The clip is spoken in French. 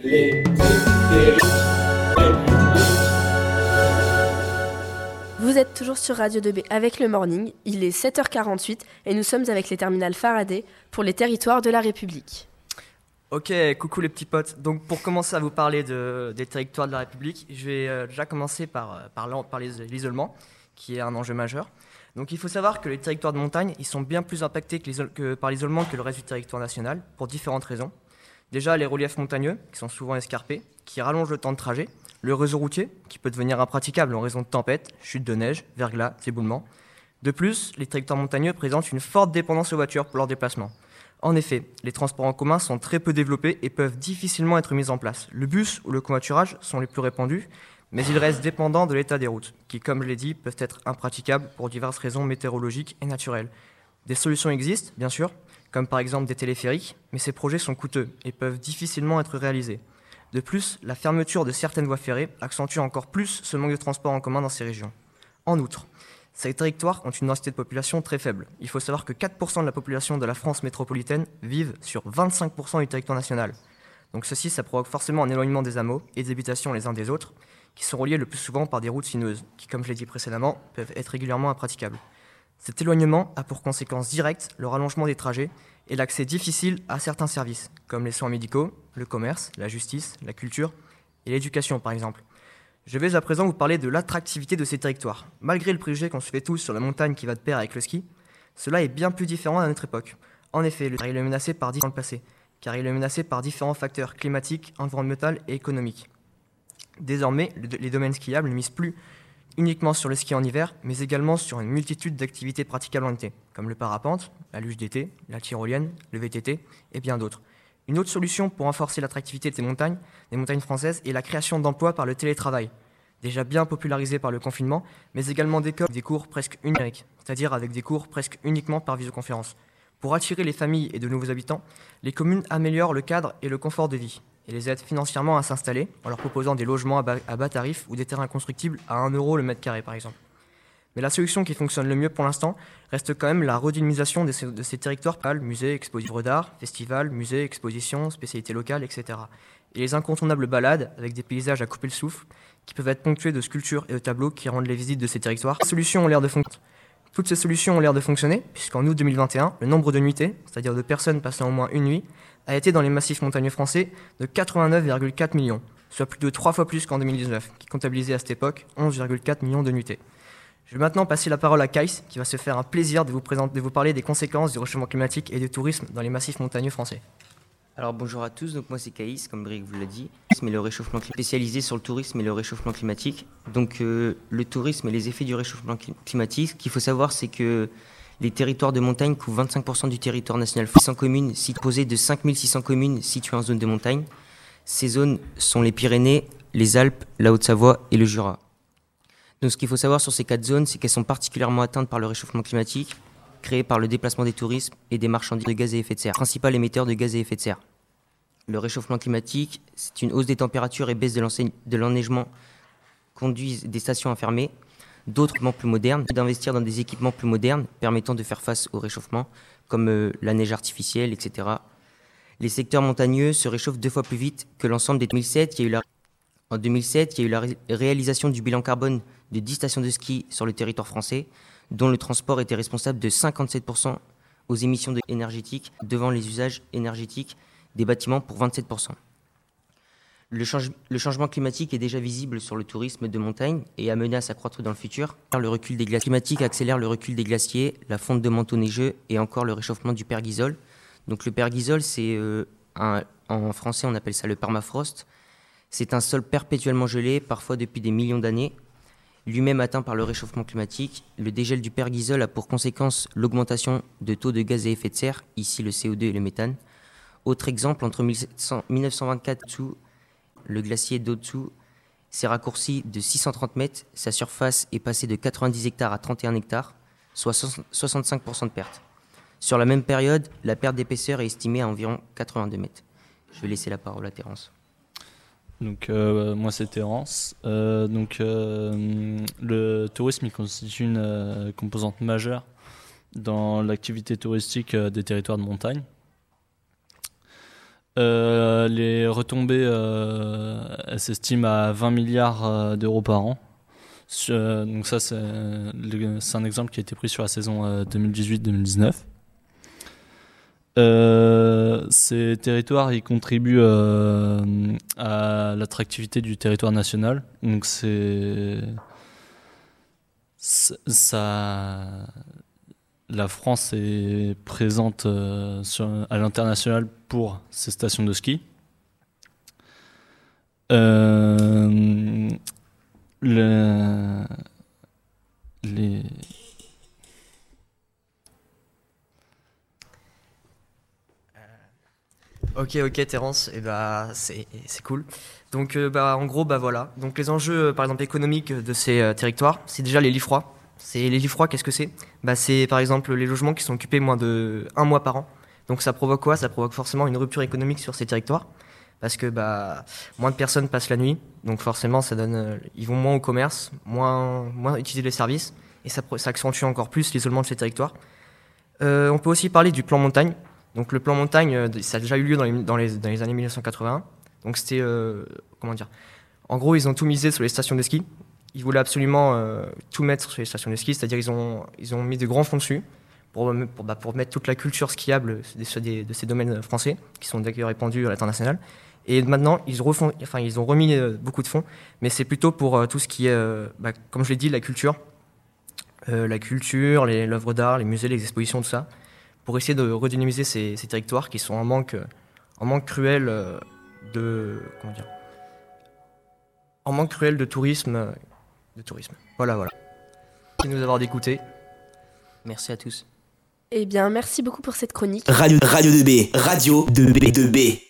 Vous êtes toujours sur Radio 2B avec le Morning. Il est 7h48 et nous sommes avec les terminales Faraday pour les territoires de la République. Ok, coucou les petits potes. Donc pour commencer à vous parler des territoires de la République, je vais euh, déjà commencer par, euh, l'isolement, qui est un enjeu majeur. Donc il faut savoir que les territoires de montagne, ils sont bien plus impactés par l'isolement que le reste du territoire national, pour différentes raisons. Déjà les reliefs montagneux, qui sont souvent escarpés, qui rallongent le temps de trajet, le réseau routier, qui peut devenir impraticable en raison de tempêtes, chutes de neige, verglas, éboulements. De plus, les territoires montagneux présentent une forte dépendance aux voitures pour leur déplacement. En effet, les transports en commun sont très peu développés et peuvent difficilement être mis en place. Le bus ou le covoiturage sont les plus répandus, mais ils restent dépendants de l'état des routes, qui, comme je l'ai dit, peuvent être impraticables pour diverses raisons météorologiques et naturelles. Des solutions existent, bien sûr, comme par exemple des téléphériques, mais ces projets sont coûteux et peuvent difficilement être réalisés. De plus, la fermeture de certaines voies ferrées accentue encore plus ce manque de transport en commun dans ces régions. En outre, ces territoires ont une densité de population très faible. Il faut savoir que 4% de la population de la France métropolitaine vivent sur 25% du territoire national. Donc ceci, ça provoque forcément un éloignement des hameaux et des habitations les uns des autres, qui sont reliés le plus souvent par des routes sinueuses, qui, comme je l'ai dit précédemment, peuvent être régulièrement impraticables. Cet éloignement a pour conséquence directe le rallongement des trajets et l'accès difficile à certains services, comme les soins médicaux, le commerce, la justice, la culture et l'éducation par exemple. Je vais à présent vous parler de l'attractivité de ces territoires. Malgré le préjugé qu'on se fait tous sur la montagne qui va de pair avec le ski, cela est bien plus différent à notre époque. En effet, le il est menacé par car il est menacé par différents facteurs climatiques, environnementaux et économiques. Désormais, les domaines skiables ne misent plus uniquement sur le ski en hiver, mais également sur une multitude d'activités praticables en été, comme le parapente, la luge d'été, la tyrolienne, le VTT et bien d'autres. Une autre solution pour renforcer l'attractivité des montagnes, des montagnes françaises, est la création d'emplois par le télétravail, déjà bien popularisé par le confinement, mais également des, des cours presque numériques, c'est-à-dire avec des cours presque uniquement par visioconférence. Pour attirer les familles et de nouveaux habitants, les communes améliorent le cadre et le confort de vie et les aident financièrement à s'installer en leur proposant des logements à bas, tarifs ou des terrains constructibles à 1 euro le mètre carré par exemple. Mais la solution qui fonctionne le mieux pour l'instant reste quand même la redynamisation de ces, territoires, musées, expositions d'art, festivals, musées, expositions, spécialités locales, etc. Et les incontournables balades avec des paysages à couper le souffle qui peuvent être ponctués de sculptures et de tableaux qui rendent les visites de ces territoires. Les solutions ont l'air de fonctionner. Toutes ces solutions ont l'air de fonctionner, puisqu'en août 2021, le nombre de nuitées, c'est-à-dire de personnes passant au moins une nuit, a été dans les massifs montagneux français de 89,4 millions, soit plus de trois fois plus qu'en 2019, qui comptabilisait à cette époque 11,4 millions de nuitées. Je vais maintenant passer la parole à Kais, qui va se faire un plaisir de vous, présenter, de vous parler des conséquences du réchauffement climatique et du tourisme dans les massifs montagneux français. Alors bonjour à tous, donc moi c'est Caïs, comme Brick vous l'a dit, mais le réchauffement spécialisé sur le tourisme et le réchauffement climatique. Donc euh, le tourisme et les effets du réchauffement climatique, ce qu'il faut savoir c'est que les territoires de montagne couvrent 25% du territoire national. 600 communes composées de 5600 communes situées en zone de montagne. Ces zones sont les Pyrénées, les Alpes, la Haute-Savoie et le Jura. Donc ce qu'il faut savoir sur ces quatre zones, c'est qu'elles sont particulièrement atteintes par le réchauffement climatique, créé par le déplacement des touristes et des marchandises de gaz à effet de serre, principal émetteur de gaz à effet de serre. Le réchauffement climatique, c'est une hausse des températures et baisse de l'enneigement conduisent des stations à fermer, d'autres plus modernes, d'investir dans des équipements plus modernes permettant de faire face au réchauffement, comme euh, la neige artificielle, etc. Les secteurs montagneux se réchauffent deux fois plus vite que l'ensemble des 2007. Il y a eu la... En 2007, il y a eu la réalisation du bilan carbone de 10 stations de ski sur le territoire français, dont le transport était responsable de 57% aux émissions énergétiques devant les usages énergétiques des bâtiments pour 27%. Le, changement climatique est déjà visible sur le tourisme de montagne et amené à s'accroître dans le futur. Le recul des glaciers climatiques accélère le recul des glaciers, la fonte de manteaux neigeux et encore le réchauffement du pergysol. Donc le pergysol, c'est euh, en français on appelle ça le permafrost. C'est un sol perpétuellement gelé, parfois depuis des millions d'années. Lui-même atteint par le réchauffement climatique, le dégel du pergysol a pour conséquence l'augmentation de taux de gaz à effet de serre, ici le CO2 et le méthane. Autre exemple, entre 1924 le glacier d'Otsu s'est raccourci de 630 mètres, sa surface est passée de 90 hectares à 31 hectares, soit 65% de perte. Sur la même période, la perte d'épaisseur est estimée à environ 82 mètres. Je vais laisser la parole à Terence. Donc euh, moi c'est Terence. Euh, donc euh, le tourisme il constitue une composante majeure dans l'activité touristique des territoires de montagne. Les retombées, s'estiment à 20 milliards d'euros par an. Donc ça, c'est un exemple qui a été pris sur la saison euh, 2018-2019. Euh, ces territoires, contribuent euh, à l'attractivité du territoire national. Donc c'est ça, la France est présente euh, à l'international pour ses stations de ski. Le- les, Ok, ok, Terence, et bah c'est cool. Donc euh, bah en gros bah voilà. Donc les enjeux euh, par exemple économiques de ces euh, territoires, c'est déjà les lits froids. C'est les lits froids, qu'est-ce que c'est? Bah c'est par exemple les logements qui sont occupés moins de un mois par an. Donc ça provoque quoi? Ça provoque forcément une rupture économique sur ces territoires parce que bah moins de personnes passent la nuit. Donc forcément ça donne ils vont moins au commerce, moins moins utiliser les services et ça, ça accentue encore plus l'isolement de ces territoires. On peut aussi parler du plan montagne. Donc le plan montagne, euh, ça a déjà eu lieu dans les, années 1980. Donc c'était, euh, comment dire, en gros ils ont tout misé sur les stations de ski. Ils voulaient absolument euh, tout mettre sur les stations de ski, c'est-à-dire ils ont, ils ont mis de grands fonds dessus pour, bah, pour mettre toute la culture skiable de, de, de ces domaines français, qui sont d'ailleurs répandus à l'international. Et maintenant, ils, ont remis beaucoup de fonds, mais c'est plutôt pour tout ce qui est, bah, comme je l'ai dit, la culture. La culture, l'œuvre d'art, les musées, les expositions, tout ça pour essayer de redynamiser ces, ces territoires qui sont en manque, en manque cruel euh, de comment dire, en manque cruel de tourisme, de tourisme. Voilà, voilà. Merci de nous avoir écoutés. Merci à tous. Eh bien, merci beaucoup pour cette chronique. Radio, radio 2B, radio 2B, 2B.